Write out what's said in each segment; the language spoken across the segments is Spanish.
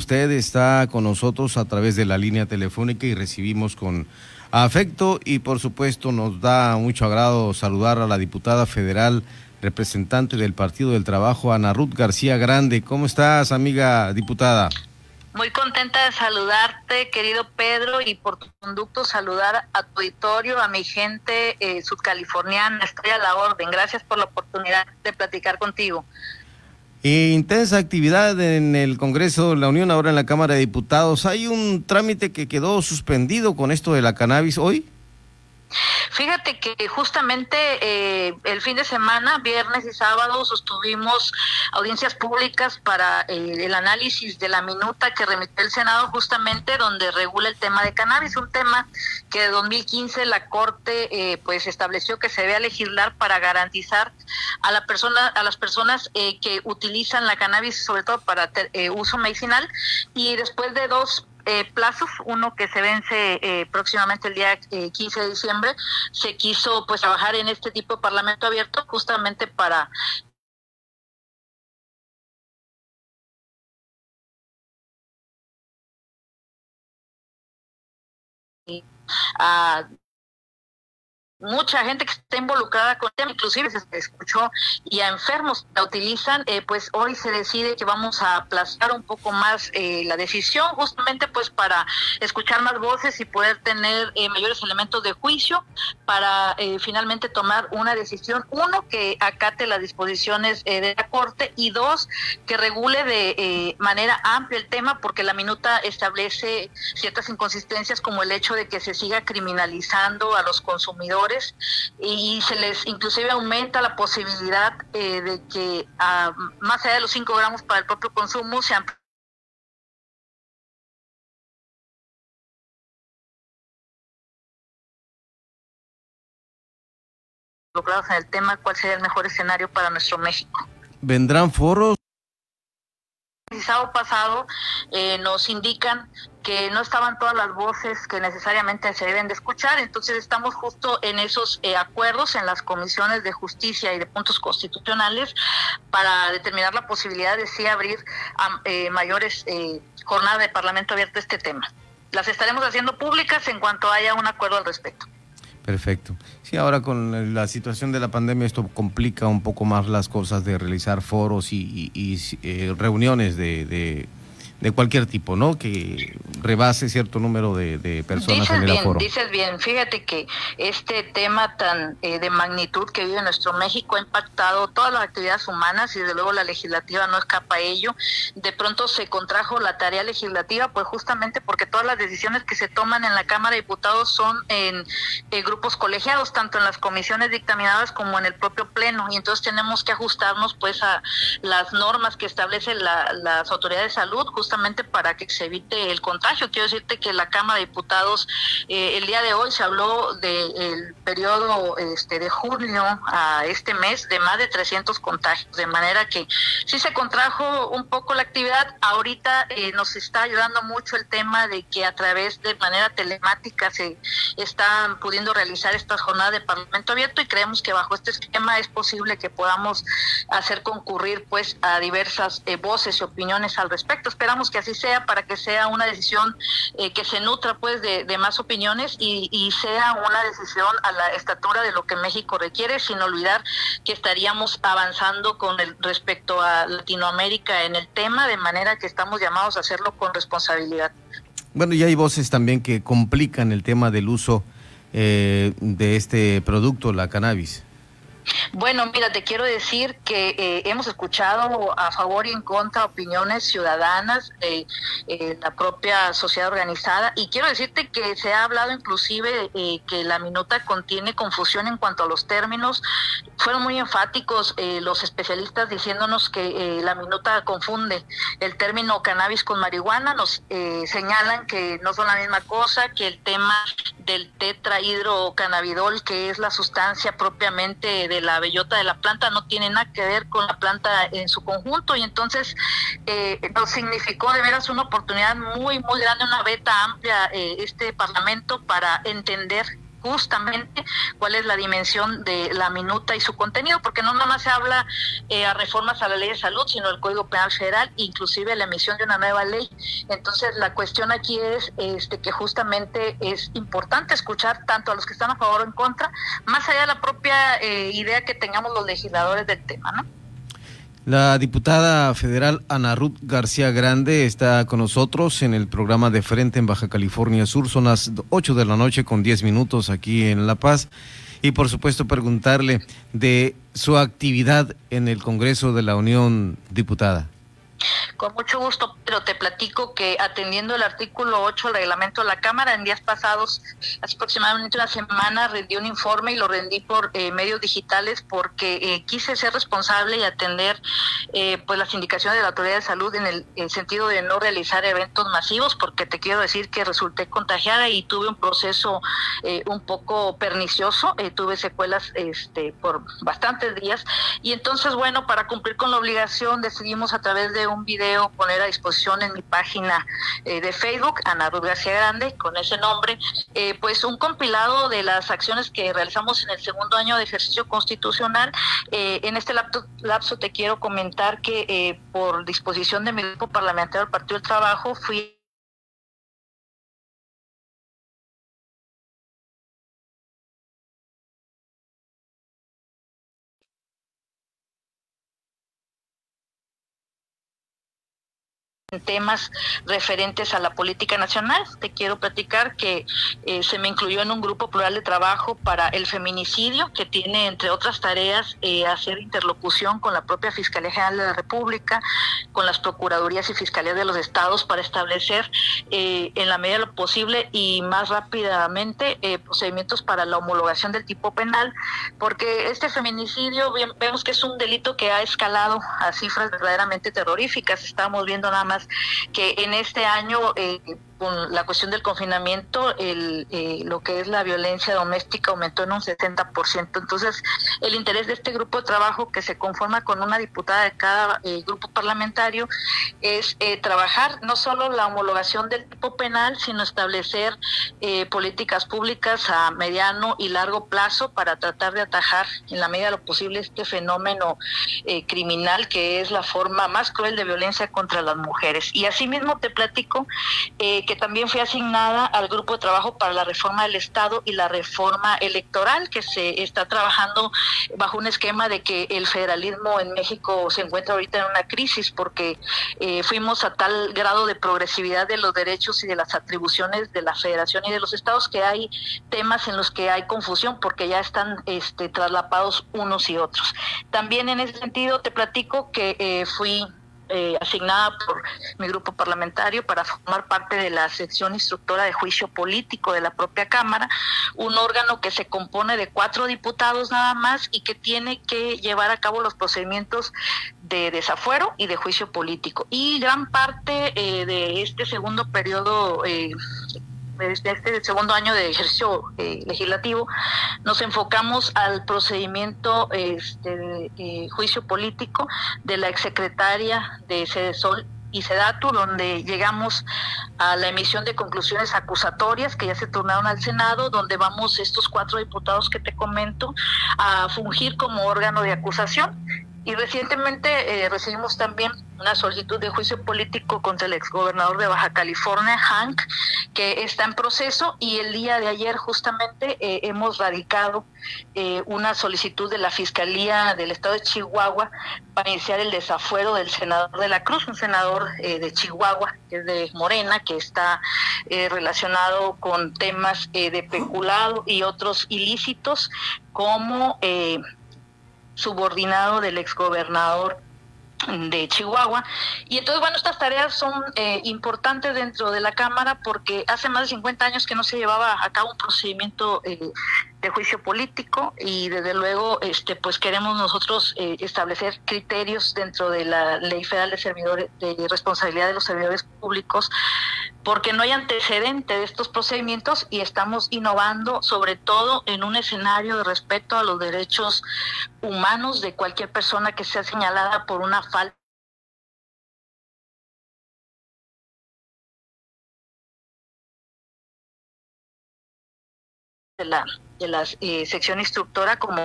Usted está con nosotros a través de la línea telefónica y recibimos con afecto y por supuesto nos da mucho agrado saludar a la diputada federal representante del Partido del Trabajo, Ana Ruth García Grande. ¿Cómo estás, amiga diputada? Muy contenta de saludarte, querido Pedro, y por tu conducto saludar a tu auditorio, a mi gente eh, subcaliforniana. Estoy a la orden. Gracias por la oportunidad de platicar contigo. Eh, intensa actividad en el Congreso de la Unión, ahora en la Cámara de Diputados. ¿Hay un trámite que quedó suspendido con esto de la cannabis hoy? Fíjate que justamente eh, el fin de semana, viernes y sábado, sostuvimos audiencias públicas para eh, el análisis de la minuta que remitió el Senado, justamente donde regula el tema de cannabis, un tema que de 2015 la Corte eh, pues estableció que se debe legislar para garantizar a la persona, a las personas que utilizan la cannabis, sobre todo para uso medicinal, y después de dos eh, plazos, uno que se vence eh, próximamente el día 15 eh, de diciembre, se quiso pues trabajar en este tipo de parlamento abierto justamente para mucha gente que está involucrada con el tema, inclusive se escuchó, y a enfermos la utilizan, eh, pues hoy se decide que vamos a aplazar un poco más eh, la decisión, justamente pues para escuchar más voces y poder tener eh, mayores elementos de juicio para finalmente tomar una decisión, uno, que acate las disposiciones de la Corte y dos, que regule de manera amplia el tema, porque la minuta establece ciertas inconsistencias como el hecho de que se siga criminalizando a los consumidores, y se les inclusive aumenta la posibilidad eh, de que ah, más allá de los 5 gramos para el propio consumo sean involucrados en el tema, cuál sería el mejor escenario para nuestro México. ¿Vendrán foros? El sábado pasado eh, nos indican que no estaban todas las voces que necesariamente se deben de escuchar, entonces estamos justo en esos eh, acuerdos en las comisiones de justicia y de puntos constitucionales para determinar la posibilidad de sí abrir eh, mayores eh, jornadas de parlamento abierto a este tema. Las estaremos haciendo públicas en cuanto haya un acuerdo al respecto. Perfecto. Sí, ahora con la situación de la pandemia esto complica un poco más las cosas de realizar foros y, reuniones de de cualquier tipo, ¿no? Que rebase cierto número de, personas en el bien, Dices bien, fíjate que este tema tan eh, de magnitud que vive nuestro México ha impactado todas las actividades humanas y desde luego la legislativa no escapa a ello. De pronto se contrajo la tarea legislativa, pues justamente porque todas las decisiones que se toman en la Cámara de Diputados son en, eh, grupos colegiados, tanto en las comisiones dictaminadas como en el propio Pleno, y entonces tenemos que ajustarnos pues a las normas que establecen las autoridades de salud, justamente para que se evite el contagio. Quiero decirte que la Cámara de Diputados eh, el día de hoy se habló del periodo este, de junio a este mes de más de 300 contagios, de manera que sí se contrajo un poco la actividad. Ahorita eh, nos está ayudando mucho el tema de que a través de manera telemática se están pudiendo realizar estas jornadas de Parlamento abierto y creemos que bajo este esquema es posible que podamos hacer concurrir pues a diversas eh, voces y opiniones al respecto. Esperamos que así sea para que sea una decisión eh, que se nutra pues de, más opiniones y, sea una decisión a la estatura de lo que México requiere, sin olvidar que estaríamos avanzando con el respecto a Latinoamérica en el tema, de manera que estamos llamados a hacerlo con responsabilidad. Bueno, y hay voces también que complican el tema del uso eh, de este producto, la cannabis. Bueno, mira, te quiero decir que eh, hemos escuchado a favor y en contra opiniones ciudadanas de eh, la propia sociedad organizada y quiero decirte que se ha hablado inclusive eh, que la minuta contiene confusión en cuanto a los términos. Fueron muy enfáticos los especialistas diciéndonos que la minuta confunde el término cannabis con marihuana. Nos señalan que no son la misma cosa, que el tema del tetrahidrocannabidol, que es la sustancia propiamente de la bellota de la planta no tiene nada que ver con la planta en su conjunto y entonces eh, nos significó de veras una oportunidad muy, muy grande, una beta amplia eh, este Parlamento para entender justamente cuál es la dimensión de la minuta y su contenido, porque no nada más se habla eh, a reformas a la ley de salud, sino el Código Penal Federal, inclusive la emisión de una nueva ley. Entonces, la cuestión aquí es este, que justamente es importante escuchar tanto a los que están a favor o en contra, más allá de la propia eh, idea que tengamos los legisladores del tema, ¿no? La diputada federal Ana Ruth García Grande está con nosotros en el programa de Frente en Baja California Sur. Son las 8 de la noche con 10 minutos aquí en La Paz. Y por supuesto preguntarle de su actividad en el Congreso de la Unión Diputada. Con mucho gusto, pero te platico que atendiendo el artículo 8 del reglamento de la Cámara, en días pasados, hace aproximadamente una semana, rendí un informe y lo rendí por eh, medios digitales porque eh, quise ser responsable y atender eh, pues las indicaciones de la Autoridad de Salud en el, sentido de no realizar eventos masivos, porque te quiero decir que resulté contagiada y tuve un proceso un poco pernicioso, tuve secuelas este, por bastantes días. Y entonces, bueno, para cumplir con la obligación decidimos a través de un video poner a disposición en mi página eh, de Facebook, Ana Ruth García Grande, con ese nombre, eh, pues un compilado de las acciones que realizamos en el segundo año de ejercicio constitucional. Eh, en este lapso, lapso, te quiero comentar que por disposición de mi grupo parlamentario del Partido del Trabajo fui temas referentes a la política nacional. Te quiero platicar que eh, se me incluyó en un grupo plural de trabajo para el feminicidio, que tiene, entre otras tareas, eh, hacer interlocución con la propia Fiscalía General de la República, con las Procuradurías y Fiscalías de los Estados para establecer, eh, en la medida de lo posible y más rápidamente, procedimientos para la homologación del tipo penal, porque este feminicidio vemos que es un delito que ha escalado a cifras verdaderamente terroríficas. Estamos viendo nada más que en este año eh, con la cuestión del confinamiento, el, eh, lo que es la violencia doméstica aumentó en un 60%. Entonces, el interés de este grupo de trabajo que se conforma con una diputada de cada eh, grupo parlamentario es eh, trabajar no solo la homologación del tipo penal, sino establecer políticas públicas a mediano y largo plazo para tratar de atajar en la medida de lo posible este fenómeno criminal que es la forma más cruel de violencia contra las mujeres. Y asimismo te platico que que también fue asignada al grupo de trabajo para la reforma del Estado y la reforma electoral, que se está trabajando bajo un esquema de que el federalismo en México se encuentra ahorita en una crisis porque eh, fuimos a tal grado de progresividad de los derechos y de las atribuciones de la federación y de los estados que hay temas en los que hay confusión porque ya están este, traslapados unos y otros. También en ese sentido te platico que eh, fui eh, asignada por mi grupo parlamentario para formar parte de la sección instructora de juicio político de la propia Cámara, un órgano que se compone de cuatro diputados nada más y que tiene que llevar a cabo los procedimientos de desafuero y de juicio político. Y gran parte eh, de este segundo periodo eh, este segundo año de ejercicio eh, legislativo, nos enfocamos al procedimiento este, eh, juicio político de la exsecretaria de Sol y Sedatu, donde llegamos a la emisión de conclusiones acusatorias que ya se turnaron al Senado, donde vamos estos cuatro diputados que te comento a fungir como órgano de acusación. Y recientemente eh, recibimos también una solicitud de juicio político contra el exgobernador de Baja California, Hank, que está en proceso y el día de ayer justamente eh, hemos radicado eh, una solicitud de la Fiscalía del Estado de Chihuahua para iniciar el desafuero del senador de la Cruz, un senador de Chihuahua, que es de Morena, que está relacionado con temas de peculado y otros ilícitos como subordinado del exgobernador de Chihuahua. Y entonces, bueno, estas tareas son eh, importantes dentro de la Cámara porque hace más de 50 años que no se llevaba a cabo un procedimiento eh, de juicio político y desde luego este pues queremos nosotros eh, establecer criterios dentro de la ley federal de servidores de responsabilidad de los servidores públicos porque no hay antecedente de estos procedimientos y estamos innovando sobre todo en un escenario de respeto a los derechos humanos de cualquier persona que sea señalada por una falta de la, de la eh, sección instructora como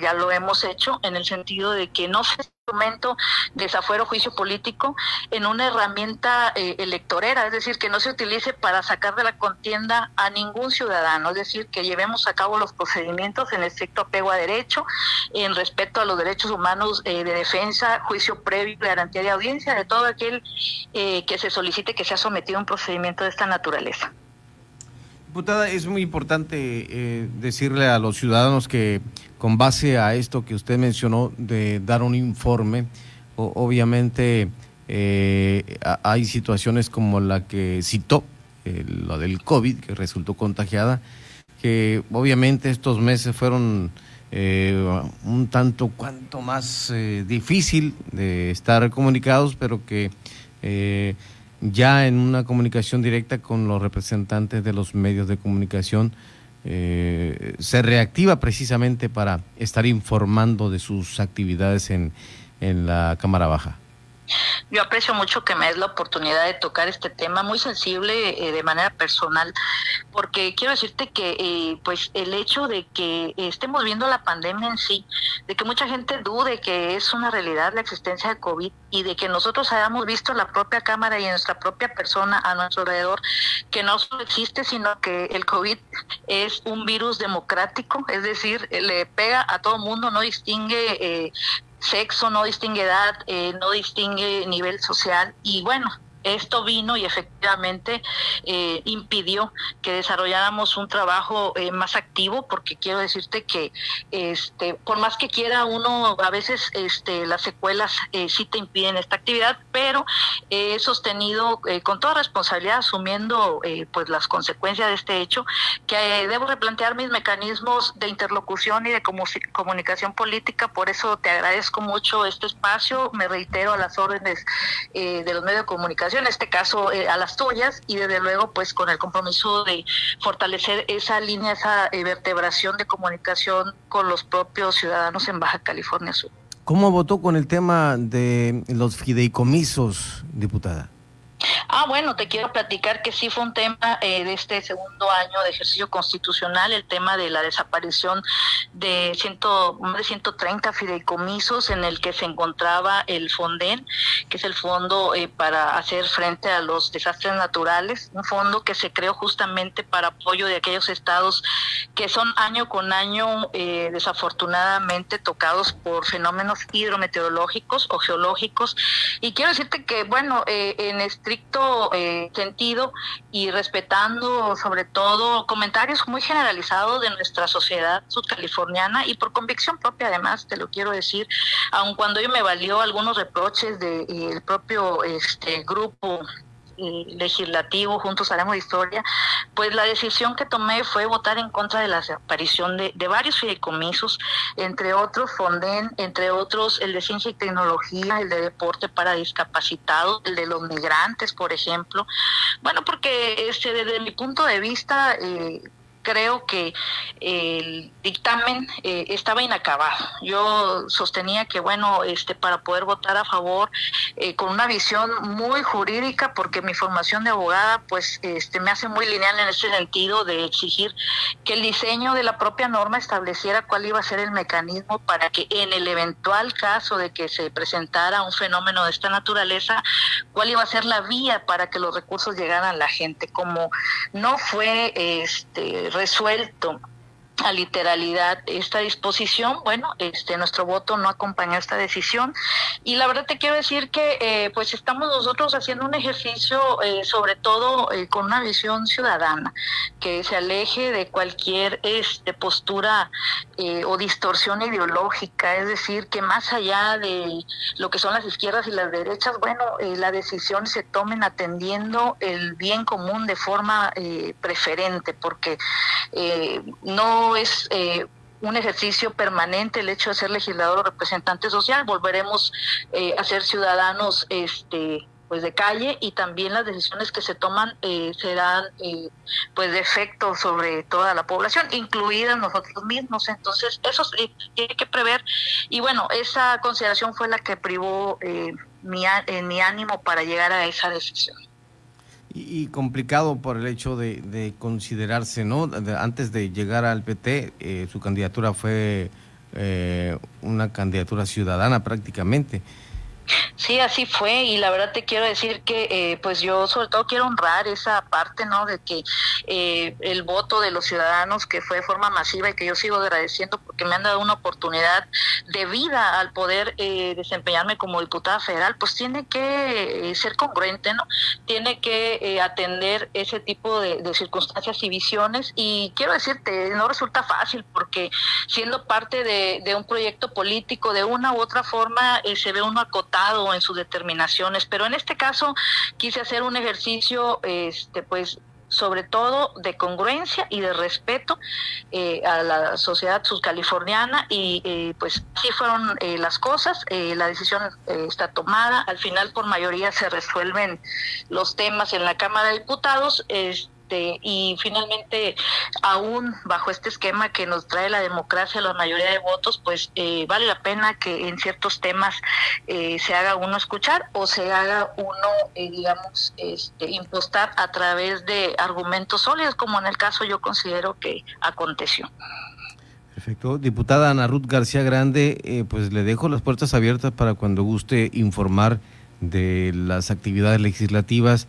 ya lo hemos hecho, en el sentido de que no se instrumento desafuero juicio político en una herramienta eh, electorera, es decir, que no se utilice para sacar de la contienda a ningún ciudadano, es decir, que llevemos a cabo los procedimientos en estricto apego a derecho, en respeto a los derechos humanos eh, de defensa, juicio previo, garantía de audiencia, de todo aquel eh, que se solicite que sea sometido a un procedimiento de esta naturaleza. Diputada, es muy importante eh, decirle a los ciudadanos que con base a esto que usted mencionó de dar un informe, obviamente eh, hay situaciones como la que citó, eh, lo del COVID, que resultó contagiada, que obviamente estos meses fueron un tanto cuanto más difícil de estar comunicados, pero que ya en una comunicación directa con los representantes de los medios de comunicación, eh, se reactiva precisamente para estar informando de sus actividades en, en la Cámara Baja. Yo aprecio mucho que me des la oportunidad de tocar este tema muy sensible eh, de manera personal, porque quiero decirte que eh, pues el hecho de que estemos viendo la pandemia en sí, de que mucha gente dude que es una realidad la existencia de COVID y de que nosotros hayamos visto en la propia cámara y en nuestra propia persona a nuestro alrededor que no solo existe, sino que el COVID es un virus democrático, es decir, le pega a todo mundo, no distingue eh, sexo, no distingue edad, eh, no distingue nivel social. Y bueno, esto vino y efectivamente eh, impidió que desarrolláramos un trabajo eh, más activo porque quiero decirte que este por más que quiera uno a veces este las secuelas eh, sí te impiden esta actividad pero he sostenido con toda responsabilidad asumiendo pues las consecuencias de este hecho que debo replantear mis mecanismos de interlocución y de comunicación política. Por eso te agradezco mucho este espacio. Me reitero a las órdenes de los medios de comunicación en este caso eh, a las tuyas, y desde luego pues con el compromiso de fortalecer esa línea, esa eh, vertebración de comunicación con los propios ciudadanos en Baja California Sur. ¿Cómo votó con el tema de los fideicomisos, diputada? Ah, bueno, te quiero platicar que sí fue un tema eh, de este segundo año de ejercicio constitucional, el tema de la desaparición de, ciento, de 130 fideicomisos en el que se encontraba el FONDEN, que es el fondo eh, para hacer frente a los desastres naturales, un fondo que se creó justamente para apoyo de aquellos estados que son año con año eh, desafortunadamente tocados por fenómenos hidrometeorológicos o geológicos. Y quiero decirte que, bueno, en eh, sentido y respetando sobre todo comentarios muy generalizados de nuestra sociedad sudcaliforniana y por convicción propia además, te lo quiero decir, aun cuando yo me valió algunos reproches del de, propio este grupo legislativo, Juntos Haremos Historia, pues la decisión que tomé fue votar en contra de la desaparición de, de varios fideicomisos, entre otros Fonden, entre otros el de Ciencia y Tecnología, el de Deporte para Discapacitados, el de los migrantes, por ejemplo. Bueno, porque este, desde mi punto de vista, eh, creo que el dictamen eh, estaba inacabado. Yo sostenía que, bueno, este, para poder votar a favor, eh, con una visión muy jurídica, porque mi formación de abogada, pues, este, me hace muy lineal en ese sentido de exigir que el diseño de la propia norma estableciera cuál iba a ser el mecanismo para que en el eventual caso de que se presentara un fenómeno de esta naturaleza, cuál iba a ser la vía para que los recursos llegaran a la gente. Como no fue este resuelto a literalidad esta disposición, bueno, este nuestro voto no acompañó esta decisión. Y la verdad te quiero decir que eh, pues estamos nosotros haciendo un ejercicio eh, sobre todo eh, con una visión ciudadana que se aleje de cualquier este postura o distorsión ideológica, es decir, que más allá de lo que son las izquierdas y las derechas, bueno, la decisión se tomen atendiendo el bien común de forma preferente, porque no es eh, un ejercicio permanente el hecho de ser legislador o representante social, volveremos eh, a ser ciudadanos este pues de calle y también las decisiones que se toman eh, serán pues de efecto sobre toda la población, incluidas nosotros mismos. Entonces, eso se tiene que prever. Y bueno, esa consideración fue la que privó mi, mi ánimo para llegar a esa decisión. Y, complicado por el hecho de, considerarse, ¿no? antes de llegar al PT, eh, su candidatura fue eh, una candidatura ciudadana prácticamente. Sí, así fue y la verdad te quiero decir que eh, pues yo sobre todo quiero honrar esa parte, ¿no? De que eh, el voto de los ciudadanos que fue de forma masiva y que yo sigo agradeciendo porque me han dado una oportunidad de vida al poder eh, desempeñarme como diputada federal, pues tiene que ser congruente, ¿no? Tiene que atender ese tipo de, de circunstancias y visiones y quiero decirte, no resulta fácil porque siendo parte de, de un proyecto político de una u otra forma se ve uno acotado en sus determinaciones, pero en este caso quise hacer un ejercicio, este, pues sobre todo de congruencia y de respeto eh, a la sociedad subcaliforniana y eh, pues así fueron eh, las cosas, la decisión está tomada, al final por mayoría se resuelven los temas en la Cámara de Diputados, este, y finalmente, aún bajo este esquema que nos trae la democracia, la mayoría de votos, pues eh, vale la pena que en ciertos temas eh, se haga uno escuchar o se haga uno, eh, digamos, este, impostar a través de argumentos sólidos, como en el caso yo considero que aconteció. Perfecto. Diputada Ana Ruth García Grande, pues le dejo las puertas abiertas para cuando guste informar de las actividades legislativas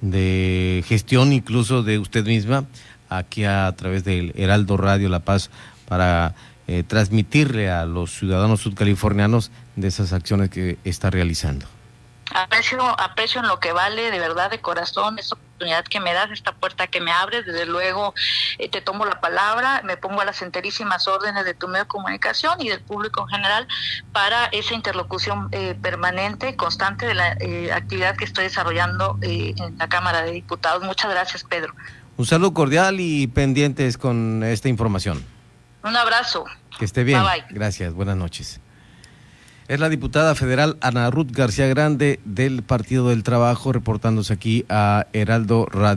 de gestión incluso de usted misma aquí a, través del Heraldo Radio La Paz para eh, transmitirle a los ciudadanos sudcalifornianos de esas acciones que está realizando. Aprecio, aprecio en lo que vale, de verdad, de corazón, esta oportunidad que me das, esta puerta que me abres. Desde luego eh, te tomo la palabra, me pongo a las enterísimas órdenes de tu medio de comunicación y del público en general para esa interlocución eh, permanente, constante de la eh, actividad que estoy desarrollando en la Cámara de Diputados. Muchas gracias, Pedro. Un saludo cordial y pendientes con esta información. Un abrazo. Que esté bien. Gracias, buenas noches. Es la diputada federal Ana Ruth García Grande del Partido del Trabajo reportándose aquí a Heraldo Radio.